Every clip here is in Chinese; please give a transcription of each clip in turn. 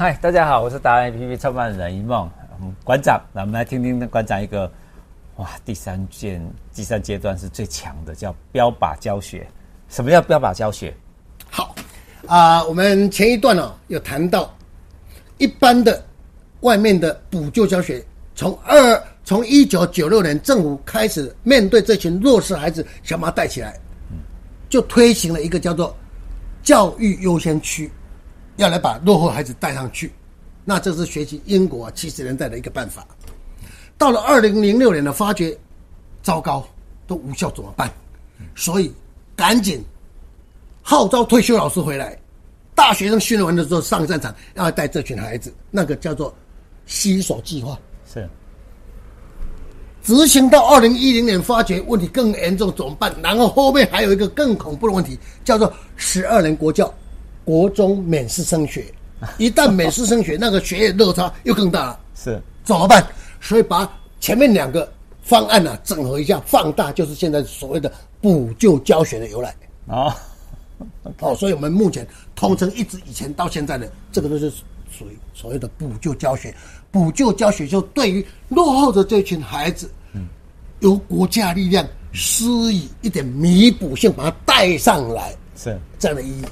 嗨，大家好，我是达人 APP 创办人一梦馆长。那我们来听听馆长一个哇，第三件第三阶段是最强的，叫标靶教学。什么叫标靶教学？好啊、我们前一段哦有谈到一般的外面的补救教学，从二从一九九六年政府开始面对这群弱势孩子，想把他带起来，就推行了一个叫做教育优先区。要来把落后孩子带上去，那这是学习英国七十年代的一个办法。到了二零零六年的发觉，糟糕，都无效怎么办？所以赶紧号召退休老师回来，大学生训练完的时候上战场，要带这群孩子，那个叫做携手计划。是执行到二零一零年，发觉问题更严重怎么办？然后后面还有一个更恐怖的问题，叫做十二年国教。国中免试升学，一旦免试升学，那个学业落差又更大了。是怎么办？所以把前面两个方案呢、啊、整合一下，放大，就是现在所谓的补救教学的由来。哦，哦，所以我们目前通称一直以前到现在的这个都是属于所谓的补救教学。补救教学就对于落后的这群孩子，嗯，由国家力量施以一点弥补性，把它带上来，是这样的意义。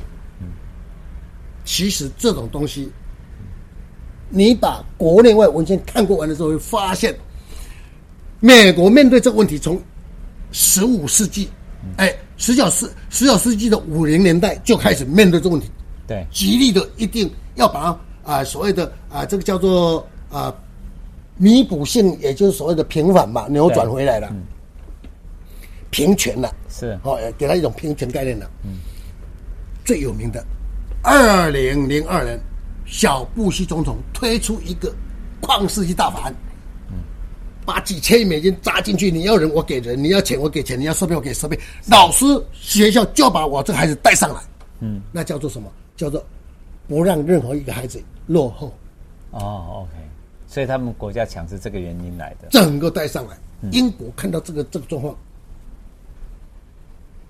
其实这种东西，你把国内外文献看过完的时候，会发现，美国面对这个问题，从十五世纪，哎，十九世十九世纪的五零年代就开始面对这个问题，对，极力的一定要把啊、呃、所谓的啊、呃、这个叫做啊、呃、弥补性，也就是所谓的平反嘛，扭转回来了，嗯、平权了，是。哦，给他一种平权概念了，嗯，最有名的。二零零二年，小布希总统推出一个旷世纪大法案，把几千亿美金砸进去。你要人，我给人；你要钱，我给钱；你要设备，我给设备。老师、学校就把我这个孩子带上来。嗯，那叫做什么？叫做不让任何一个孩子落后。哦，OK。所以他们国家强是这个原因来的。整个带上来。英国看到这个这个状况，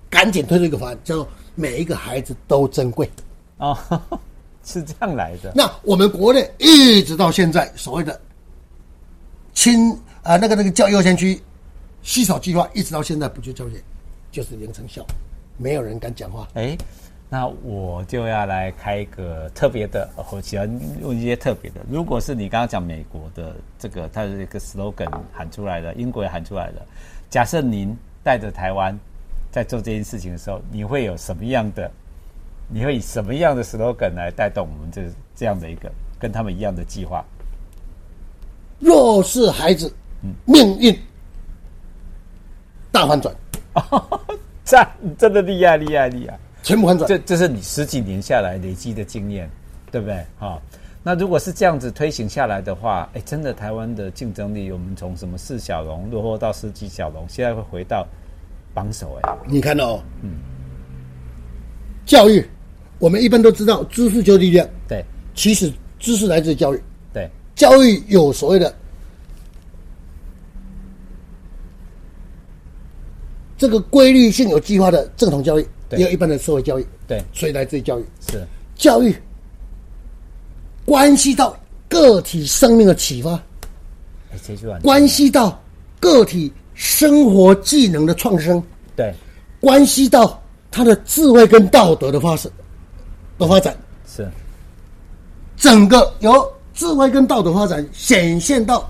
赶紧推出一个法案，叫做每一个孩子都珍贵。哦，是这样来的。那我们国内一直到现在所谓的亲啊，那个那个教育优先区携手计划，一直到现在补救教学就是零成效，没有人敢讲话。哎，那我就要来开一个特别的，我喜欢用一些特别的。如果是你刚刚讲美国的这个，它的一个 slogan 喊出来的，英国也喊出来的。假设您带着台湾在做这件事情的时候，你会有什么样的？你会以什么样的 slogan 来带动我们这这样的一个跟他们一样的计划？弱势孩子，嗯，命运大反转，这真的厉害厉害厉害，全部反转。这这是你十几年下来累积的经验，对不对？哈，那如果是这样子推行下来的话，哎，真的台湾的竞争力，我们从什么四小龙落后到十几小龙，现在会回到榜首哎。你看到哦，嗯，教育。我们一般都知道，知识就是力量。对，其实知识来自于教育。对，教育有所谓的这个规律性、有计划的正统教育，也有一般的社会教育。对，所以来自于教育。是教育关系到个体生命的启发，关系到个体生活技能的创生。对，关系到他的智慧跟道德的发生。的发展。是。整个由智慧跟道德发展显现到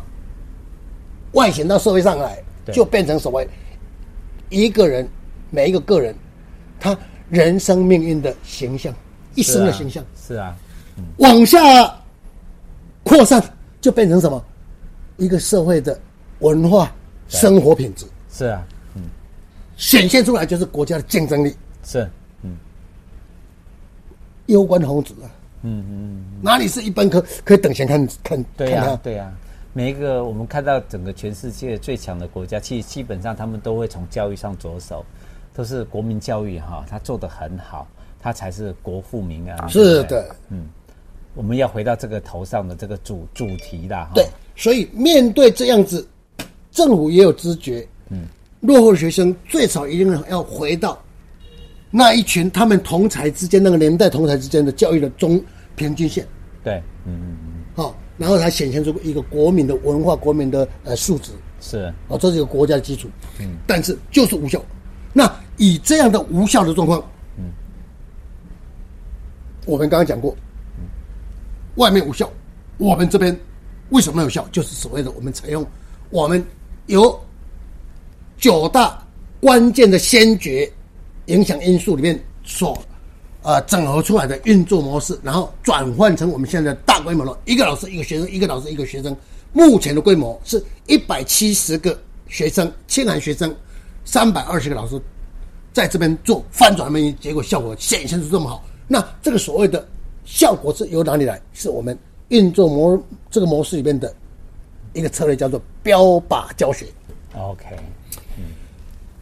外显到社会上来，就变成所谓一个人每一个个人他人生命运的形象，一生的形象。是啊，往下扩散就变成什么？一个社会的文化生活品质。是啊，嗯，显现出来就是国家的竞争力。是。攸关红子啊，嗯嗯，哪里是一般可可以等闲看看？对呀、啊，对呀、啊，每一个我们看到整个全世界最强的国家，其实基本上他们都会从教育上着手，都是国民教育哈，他做得很好，他才是国富民安。是的，嗯，我们要回到这个头上的这个主主题啦。对，所以面对这样子，政府也有知觉，嗯，落后的学生最少一定要回到。那一群他们同才之间那个年代同才之间的教育的中平均线，对，嗯嗯嗯，好，然后才显现出一个国民的文化、国民的呃素质，是，哦，这是一个国家的基础，嗯，但是就是无效。那以这样的无效的状况，嗯，我们刚刚讲过，嗯，外面无效，我们这边为什么有效？就是所谓的我们采用我们有九大关键的先决影响因素里面所。呃，整合出来的运作模式，然后转换成我们现在的大规模的，一个老师一个学生，一个老师一个学生。目前的规模是一百七十个学生，千寒学生，三百二十个老师，在这边做翻转命运，结果效果显现出这么好。那这个所谓的效果是由哪里来？是我们运作模这个模式里面的一个策略，叫做标靶教学。OK，嗯，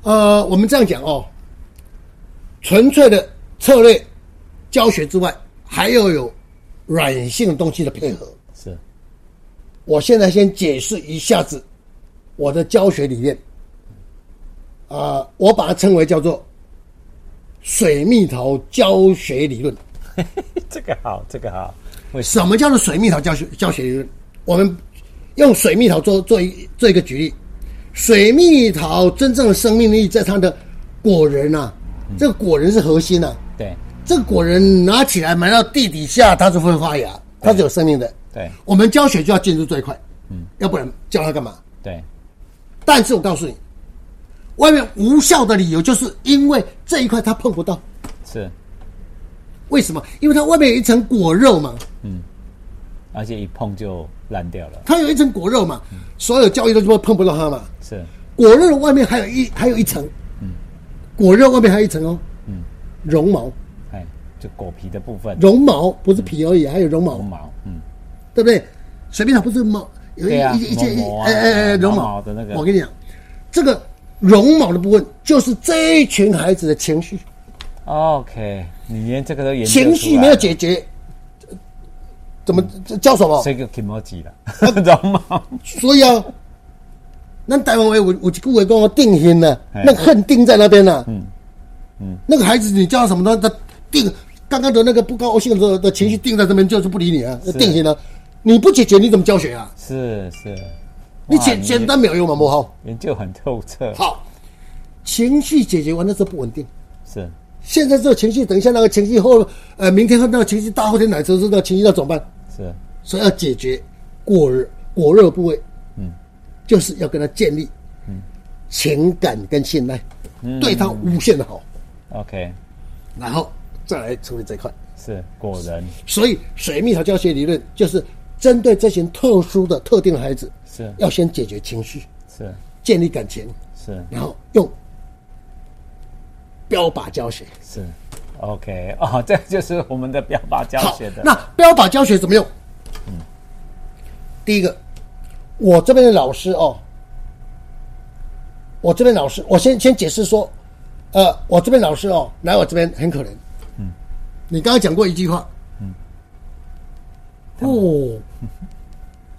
呃，我们这样讲哦，纯粹的。策略教学之外，还要有软性东西的配合。是，我现在先解释一下子我的教学理念。啊、呃，我把它称为叫做水蜜桃教学理论。这个好，这个好。什么叫做水蜜桃教学教学理论？我们用水蜜桃做做一做一个举例。水蜜桃真正的生命力在它的果仁啊，嗯、这个果仁是核心啊。对，这个果仁拿起来埋到地底下，它是会发芽，它是有生命的。对，我们浇水就要进入这一块，嗯，要不然教它干嘛？对。但是我告诉你，外面无效的理由就是因为这一块它碰不到。是。为什么？因为它外面有一层果肉嘛。嗯。而且一碰就烂掉了。它有一层果肉嘛，嗯、所有教育都就碰不到它嘛。是。果肉的外面还有一还有一层。嗯。果肉外面还有一层哦。嗯绒毛，哎，就果皮的部分。绒毛不是皮而已，还有绒毛。绒毛，嗯，对不对？随便它不是毛，有一一一件，哎哎哎，绒毛的那个。我跟你讲，这个绒毛的部分就是这一群孩子的情绪。OK，你连这个都研究情绪没有解决，怎么叫什么？这个 emoji 了，绒毛。所以啊，那台湾我我我顾伟跟我定型了，那个恨定在那边了。嗯。嗯，那个孩子，你叫他什么呢？他定刚刚的那个不高兴的时候的情绪定在这边，就是不理你啊，定型了。你不解决，你怎么教学啊？是是，你简简单没有用嘛，不好。研究很透彻。好，情绪解决完了之后不稳定。是，现在这个情绪，等一下那个情绪后，呃，明天和那个情绪，大后天来之后，这个情绪要怎么办？是，所以要解决果果热部位。嗯，就是要跟他建立嗯情感跟信赖，对他无限的好。OK，然后再来处理这一块。是果然，所以水蜜桃教学理论就是针对这些特殊的特定的孩子，是。要先解决情绪，是。建立感情，是。然后用标靶教学。是。OK 哦，这就是我们的标靶教学的。那标靶教学怎么用？嗯，第一个，我这边的老师哦，我这边老师，我先先解释说。呃，我这边老师哦，来我这边很可能。嗯，你刚刚讲过一句话。嗯。哦，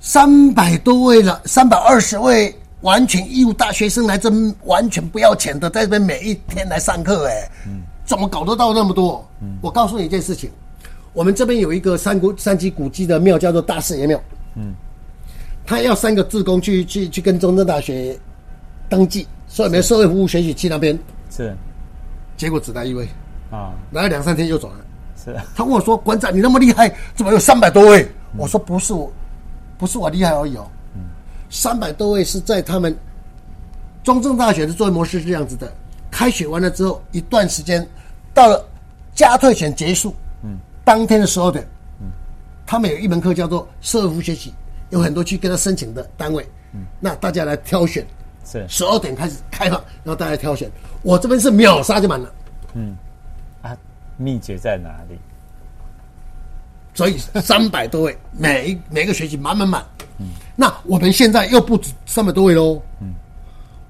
三百多位了，三百二十位完全义务大学生来这完全不要钱的，在这边每一天来上课，哎，嗯，怎么搞得到那么多？嗯，我告诉你一件事情，我们这边有一个三古三级古迹的庙，叫做大士爷庙。嗯，他要三个志工去去去跟中正大学登记，所以没社会服务学习去那边。是，结果只来一位，啊，来了两三天就走了。是，他跟我说：“馆长，你那么厉害，怎么有三百多位？”我说：“不是我，不是我厉害而已哦。嗯，三百多位是在他们中正大学的作业模式是这样子的：开学完了之后一段时间，到了加特选结束，嗯，当天的十二点，嗯，他们有一门课叫做社会服务学习，有很多去跟他申请的单位，嗯，那大家来挑选。是十二点开始开放，然后大家挑选。我这边是秒杀就满了。嗯，啊，秘诀在哪里？所以三百多位，每一 每个学期满满满。嗯，那我们现在又不止三百多位喽。嗯，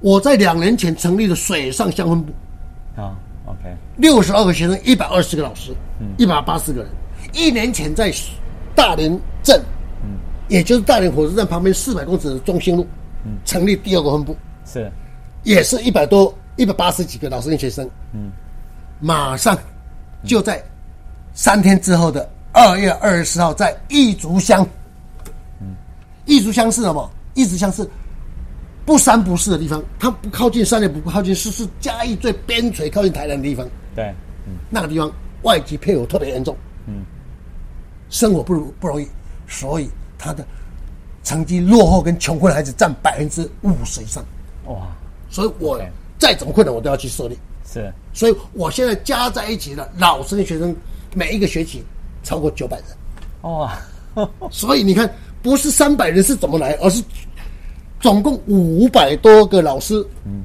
我在两年前成立了水上乡分部。啊，OK。六十二个学生，一百二十个老师，嗯，一百八十个人。一年前在大连镇，嗯，也就是大连火车站旁边四百公尺的中心路，嗯，成立第二个分部。是，也是一百多、一百八十几个老师跟学生，嗯，马上就在三天之后的二月二十四号在义竹乡。嗯，义竹乡是什么？义竹乡是不三不四的地方，它不靠近山，也不靠近市，是嘉义最边陲、靠近台南的地方。对，嗯，那个地方外籍配偶特别严重。嗯，生活不如不容易，所以他的成绩落后跟穷困的孩子占百分之五十以上。哇，所以我再怎么困难，我都要去设立。是，所以我现在加在一起的老师的学生，每一个学期超过九百人。哇，所以你看，不是三百人是怎么来，而是总共五百多个老师，嗯，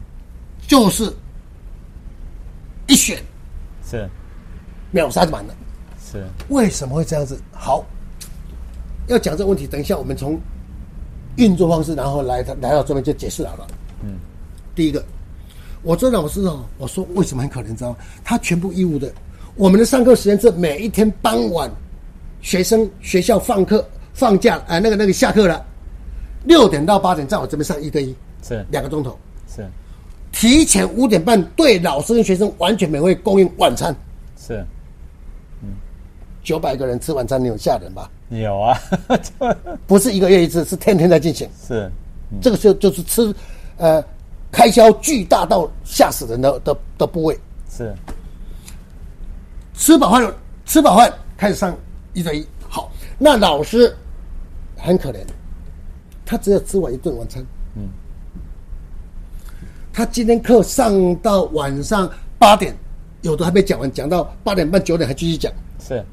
就是一选是秒杀满了。是，为什么会这样子？好，要讲这个问题，等一下我们从运作方式，然后来来到这边就解释好了。嗯，第一个。我这老师哦，我说为什么很可怜？知道吗？他全部义务的。我们的上课时间是每一天傍晚，学生学校放课放假，哎、呃，那个那个下课了，六点到八点在我这边上一对一，是两个钟头，是提前五点半对老师跟学生完全免费供应晚餐，是，嗯，九百个人吃晚餐，你有吓人吧？有啊，不是一个月一次，是天天在进行，是，嗯、这个时候就是吃，呃。开销巨大到吓死人的的的部位。是，吃饱饭吃饱饭开始上一对一，好，那老师很可怜，他只有吃完一顿晚餐，嗯，他今天课上到晚上八点，有的还没讲完，讲到八点半九点还继续讲，是，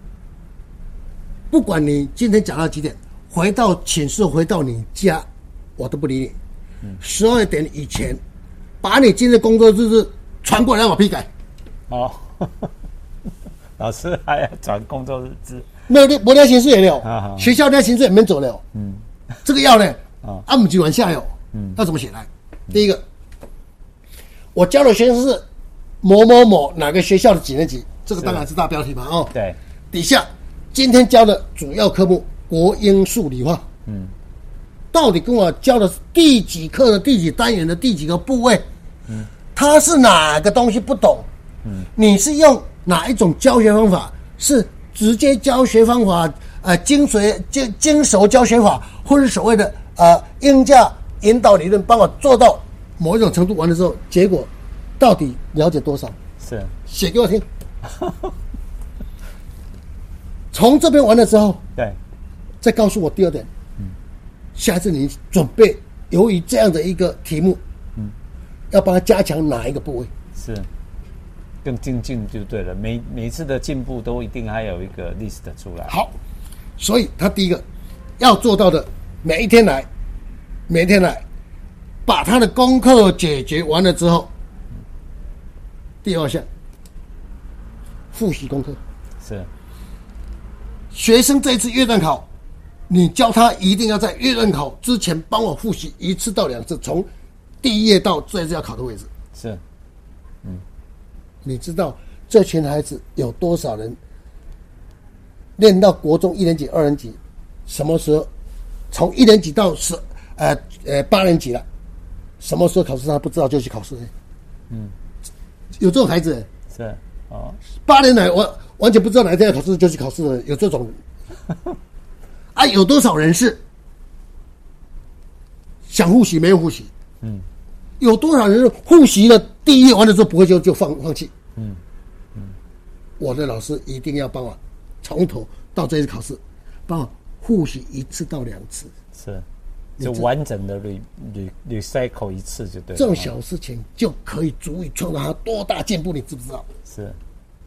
不管你今天讲到几点，回到寝室回到你家，我都不理你，嗯，十二点以前。把你今天的工作日志传过来我批改。哦，老师还要传工作日志？没有的，没有形式也没有。学校那形式也没走了。嗯，这个要呢？啊，按几往下有。嗯，要怎么写来？第一个，我教的学生是某某某哪个学校的几年级？这个当然是大标题嘛。哦，对。底下今天教的主要科目国英数理化。嗯。到底跟我教的第几课的第几单元的第几个部位？嗯，他是哪个东西不懂？嗯，你是用哪一种教学方法？是直接教学方法？呃，精髓精精熟教学法，或是所谓的呃应价引导理论，帮我做到某一种程度完了之后，结果到底了解多少？是写给我听。从这边完了之后，对，再告诉我第二点。嗯下次你准备，由于这样的一个题目，嗯，要帮他加强哪一个部位？是，更精进就对了。每每一次的进步都一定还有一个 list 出来。好，所以他第一个要做到的，每一天来，每一天来，把他的功课解决完了之后，第二项，复习功课。是，学生这一次月段考。你教他一定要在月段考之前帮我复习一次到两次，从第一页到这次要考的位置。是，嗯，你知道这群孩子有多少人练到国中一年级、二年级，什么时候从一年级到十呃呃八年级了，什么时候考试他不知道就去考试？嗯，有这种孩子。是哦，八年来我完全不知道哪一天要考试就去考试的，有这种。啊，有多少人是想复习没有复习？嗯，有多少人是复习了第一页完了之后不会就就放放弃？嗯嗯，我的老师一定要帮我从头到这次考试帮我复习一次到两次，是就完整的 re re recycle 一次就对了。这种小事情就可以足以创造他多大进步，你知不知道？是，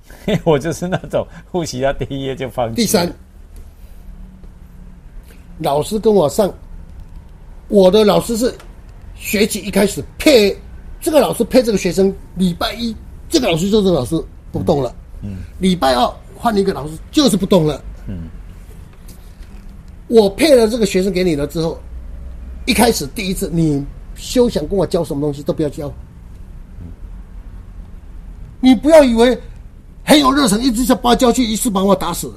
我就是那种复习到第一页就放弃。第三。老师跟我上，我的老师是学期一开始配这个老师配这个学生，礼拜一这个老师就是老师不动了，嗯，礼拜二换一个老师就是不动了，嗯，我配了这个学生给你了之后，一开始第一次你休想跟我教什么东西都不要教，你不要以为很有热忱，一直想把我教去，一次把我打死了。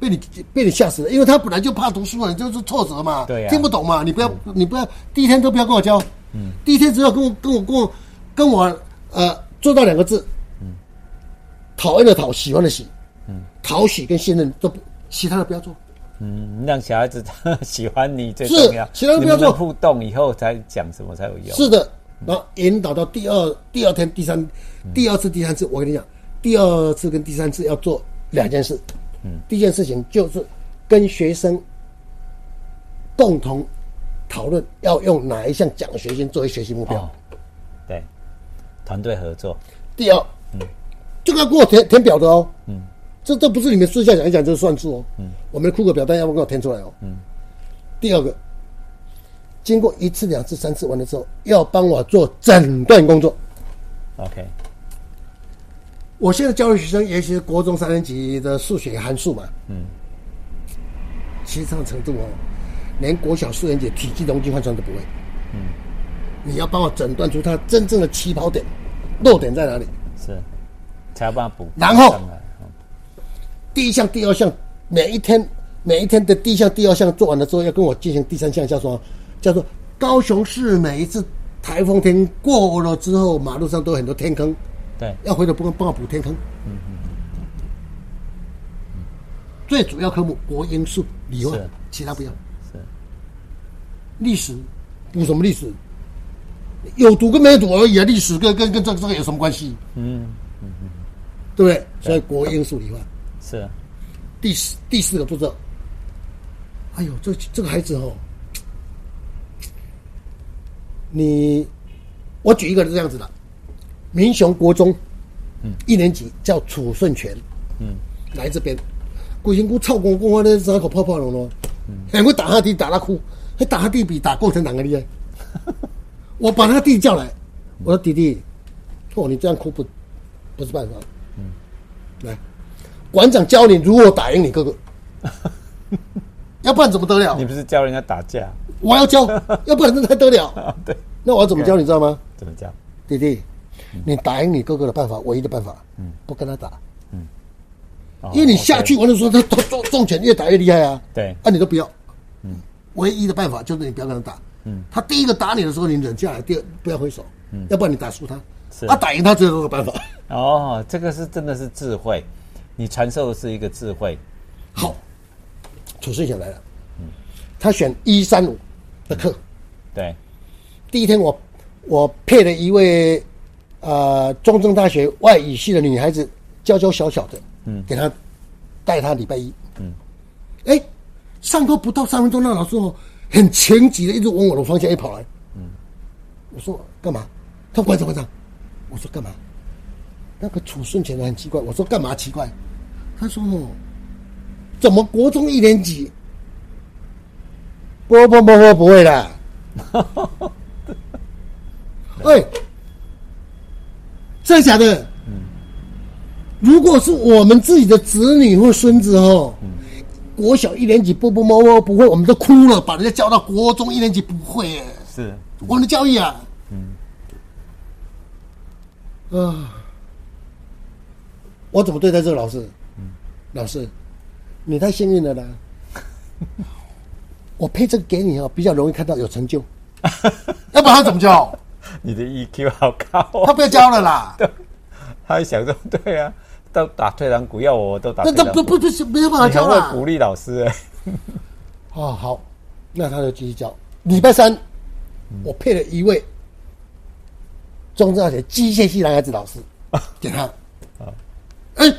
被你被你吓死了，因为他本来就怕读书了，就是挫折嘛，对、啊，听不懂嘛，你不要、嗯、你不要第一天都不要跟我教，嗯，第一天只要跟我跟我跟我跟我呃做到两个字，嗯，讨厌的讨，喜欢的喜，嗯，讨喜跟信任都其他的不要做。嗯，让小孩子喜欢你最重要。其他的不要做，互动以后才讲什么才有用。是的，然后引导到第二、第二天、第三、第二次、第三次，我跟你讲，第二次跟第三次要做两件事。嗯，第一件事情就是跟学生共同讨论要用哪一项奖学金作为学习目标。哦、对，团队合作。第二，嗯，这个要给我填填表的哦。嗯，这这不是你们私下讲一讲就算数哦。嗯，我们的库克表单要不要给我填出来哦。嗯，第二个，经过一次、两次、三次完了之后，要帮我做诊断工作。OK。我现在教育学生，尤其是国中三年级的数学函数嘛，嗯，其实上程度哦，连国小四年级体积、容积换算都不会，嗯，你要帮我诊断出他真正的起跑点、落点在哪里，是，才要帮他补。然后，第一项、第二项，每一天、每一天的第一项、第二项做完了之后，要跟我进行第三项，叫做叫做高雄市每一次台风天过了之后，马路上都有很多天坑。对，要回头帮帮我补天坑。嗯嗯嗯。最主要科目国英数理化，其他不要。是。历史补什么历史？有读跟没读而已啊！历史跟跟跟这这个有什么关系？嗯嗯嗯，对不对？所以国英数理化是。第四第四个步骤。哎呦，这这个孩子哦，你我举一个是这样子的。民雄国中，嗯，一年级叫楚顺全，嗯，来这边，鬼仙姑操公公啊，那伤口泡泡龙咯，嗯，还会打他弟，打他哭，还打他弟比打共产党还厉害。我把他弟叫来，我说弟弟，哦，你这样哭不，不是办法，嗯，来，馆长教你如何打赢你哥哥，要不然怎么得了？你不是教人家打架？我要教，要不然那还得了？对，那我要怎么教你知道吗？怎么教？弟弟。你打赢你哥哥的办法，唯一的办法，嗯，不跟他打，嗯，因为你下去完了说他他重重拳越打越厉害啊，对，啊你都不要，嗯，唯一的办法就是你不要跟他打，嗯，他第一个打你的时候你忍下来，第二不要挥手，嗯，要不然你打输他，是，他打赢他只有这个办法。哦，这个是真的是智慧，你传授的是一个智慧。好，楚顺贤来了，嗯，他选一三五的课，对，第一天我我配了一位。呃，中正大学外语系的女孩子，娇娇小小的，嗯，给她带她礼拜一，嗯，哎，上课不到三分钟，那老师哦，很情急的一直往我的方向一跑来，嗯，我说干嘛？他说馆长馆长，我说干嘛？那个楚顺前的很奇怪，我说干嘛奇怪？他说哦，怎么国中一年级？不不不不不会的，哎。真的假的？嗯，如果是我们自己的子女或孙子哦，嗯，国小一年级不不摸摸不会，我们都哭了，把人家教到国中一年级不会耶，是我们的教育啊，嗯，啊，我怎么对待这个老师？嗯，老师，你太幸运了啦，我配这个给你哦，比较容易看到有成就，要不然他怎么教？你的 EQ 好高，哦，他不要教了啦。对，他还想说，对啊，都打退堂鼓，要我都打。那这不不不是没有办法教了。鼓励老师哎。哦，好，那他就继续教。礼拜三，嗯、我配了一位中正大学机械系男孩子老师 给他。啊，哎，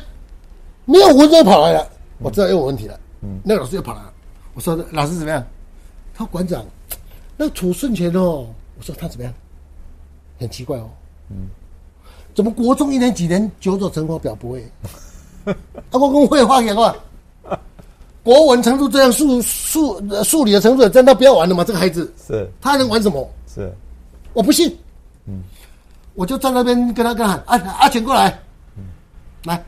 没有文章又跑来了，嗯，我知道又有问题了。嗯，那个老师又跑来了。我说老师怎么样？他说馆长，那楚顺前哦，我说他怎么样？很奇怪哦，嗯，怎么国中一年级连九九乘法表不会？啊，我公会画给我，国文程度这样，数数数理的程度，真的不要玩了吗？这个孩子是，他还能玩什么？是，我不信。嗯，我就在那边跟他跟喊，阿阿全过来，嗯，来，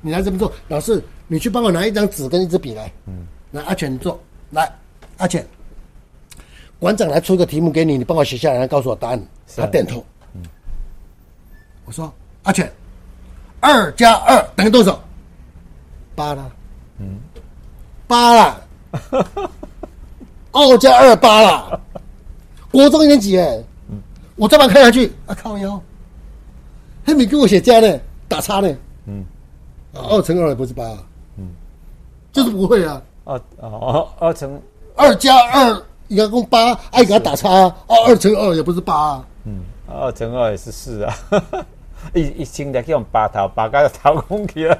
你来这边坐。老师，你去帮我拿一张纸跟一支笔来。嗯，来，阿全你坐。来，阿全，馆长来出一个题目给你，你帮我写下来，告诉我答案。他点头。嗯，我说阿全，二加二等于多少？八了。嗯，八了。二加二八了。国中一年级哎。嗯，我再把它看下去啊，靠腰。还没给我写加呢，打叉呢。嗯，二乘二不是八。嗯，就是不会啊。二哦二乘二加二应该共八，爱给他打叉。哦，二乘二也不是八啊。嗯，二乘二也是四啊。一一清的用八头八个头空去 了。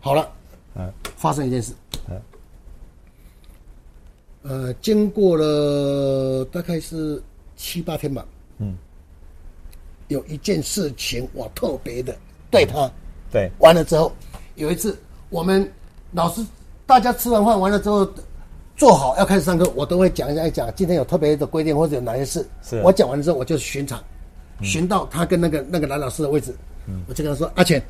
好了，嗯，发生一件事。嗯，呃，经过了大概是七八天吧。嗯，有一件事情我特别的对他。对，完了之后，有一次我们老师大家吃完饭完了之后，坐好要开始上课，我都会讲一下，讲今天有特别的规定或者有哪些事。是我讲完了之后，我就巡场，巡到他跟那个那个男老师的位置，嗯，我就跟他说：“阿钱，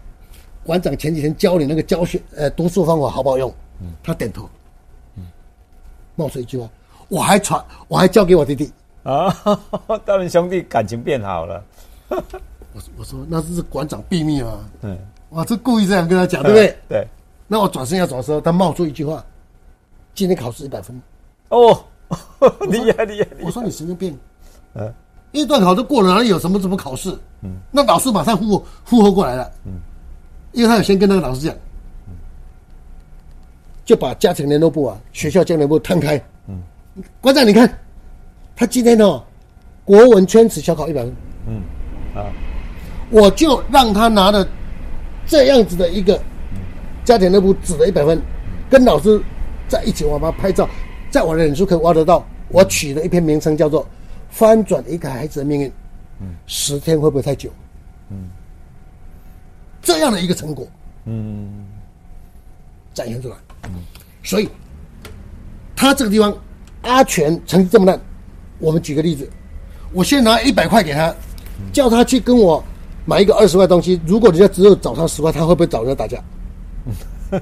馆长前几天教你那个教学呃读书方法好不好用？”嗯，他点头，嗯，冒出一句话：“我还传，我还教给我弟弟。”啊，他们兄弟感情变好了。我我说那是馆长秘密嘛？嗯。我是故意这样跟他讲，对不对？对。那我转身要走的时候，他冒出一句话：“今天考试一百分。” 哦，厉害厉害！我说你神经病。嗯。一段考都过了，哪里有什么什么考试？嗯。那老师马上呼呼呼过来了。嗯。因为他有先跟那个老师讲。嗯。就把家庭联络簿啊，学校联络簿摊开。嗯。馆长，你看，他今天哦，国文圈词小考一百分。嗯。啊。我就让他拿了。这样子的一个家庭内部纸的一百分，跟老师在一起，我把他拍照，在我的脸书可以挖得到。我取了一篇名称叫做《翻转一个孩子的命运》，嗯，十天会不会太久？嗯，这样的一个成果，嗯，展现出来，嗯，所以他这个地方阿全成绩这么烂，我们举个例子，我先拿一百块给他，叫他去跟我。买一个二十块东西，如果人家只有找他十块，他会不会找人家打架？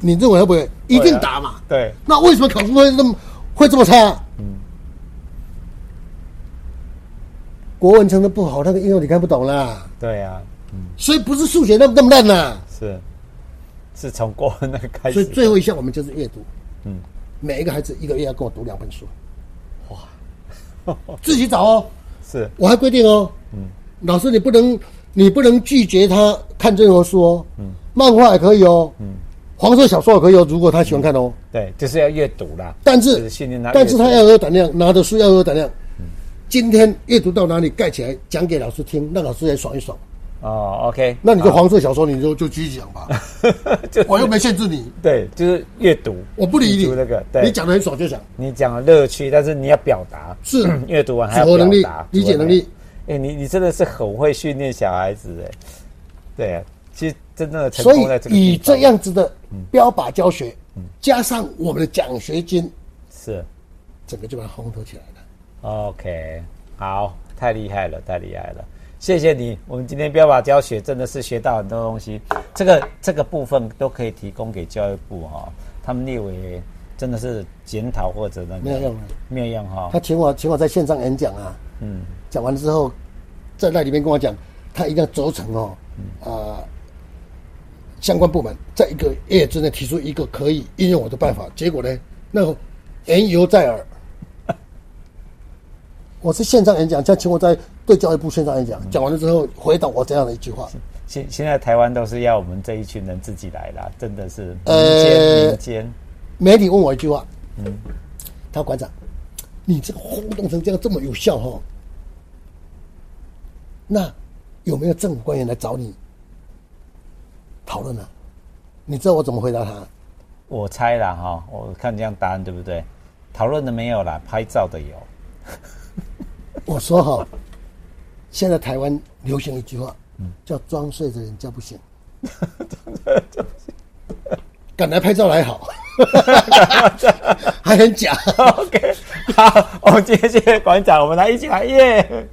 你认为会不会？一定打嘛。对。那为什么考试会那么会这么差？嗯。国文成绩不好，那个应用你看不懂啦。对呀。嗯。所以不是数学那么那么烂呐。是。是从国文那个开始。所以最后一项我们就是阅读。嗯。每一个孩子一个月要跟我读两本书。哇。自己找哦。是。我还规定哦。嗯。老师，你不能，你不能拒绝他看任何书哦。嗯，漫画也可以哦。嗯，黄色小说也可以哦，如果他喜欢看哦。对，就是要阅读啦。但是，是但是他要有胆量，拿的书要有胆量。嗯，今天阅读到哪里，盖起来讲给老师听，让老师也爽一爽。哦，OK，那你就黄色小说，你就就继续讲吧。就我又没限制你。对，就是阅读。我不理你。那个，你讲的很爽就讲。你讲的乐趣，但是你要表达。是。阅读完还要表达。理解能力。哎、欸，你你真的是很会训练小孩子哎，对啊，其实真正的成功在这个所以以这样子的标靶教学，嗯，加上我们的奖学金，是，整个就把它烘托起来了。OK，好，太厉害了，太厉害了，谢谢你。我们今天标靶教学真的是学到很多东西，这个这个部分都可以提供给教育部哈，他们列为真的是检讨或者那个没有用，没有用哈。他请我请我在线上演讲啊，嗯。讲完了之后，在那里面跟我讲，他一定要责成哦，啊、呃，相关部门在一个月之内提出一个可以应用我的办法。结果呢，那个言犹在耳。我是线上演讲，叫请我在对教育部线上演讲。讲完了之后，回答我这样的一句话：现现在台湾都是要我们这一群人自己来啦，真的是民间民间。媒体问我一句话，嗯，他说馆长，你这个轰动成这样这么有效哈？那有没有政府官员来找你讨论呢？你知道我怎么回答他？我猜了哈，我看这样答案对不对？讨论的没有啦，拍照的有。我说哈，现在台湾流行一句话，叫“装睡的人叫不醒”，敢来拍照来好，还很假。OK，好，我们今天谢谢馆长，我们来一起来耶。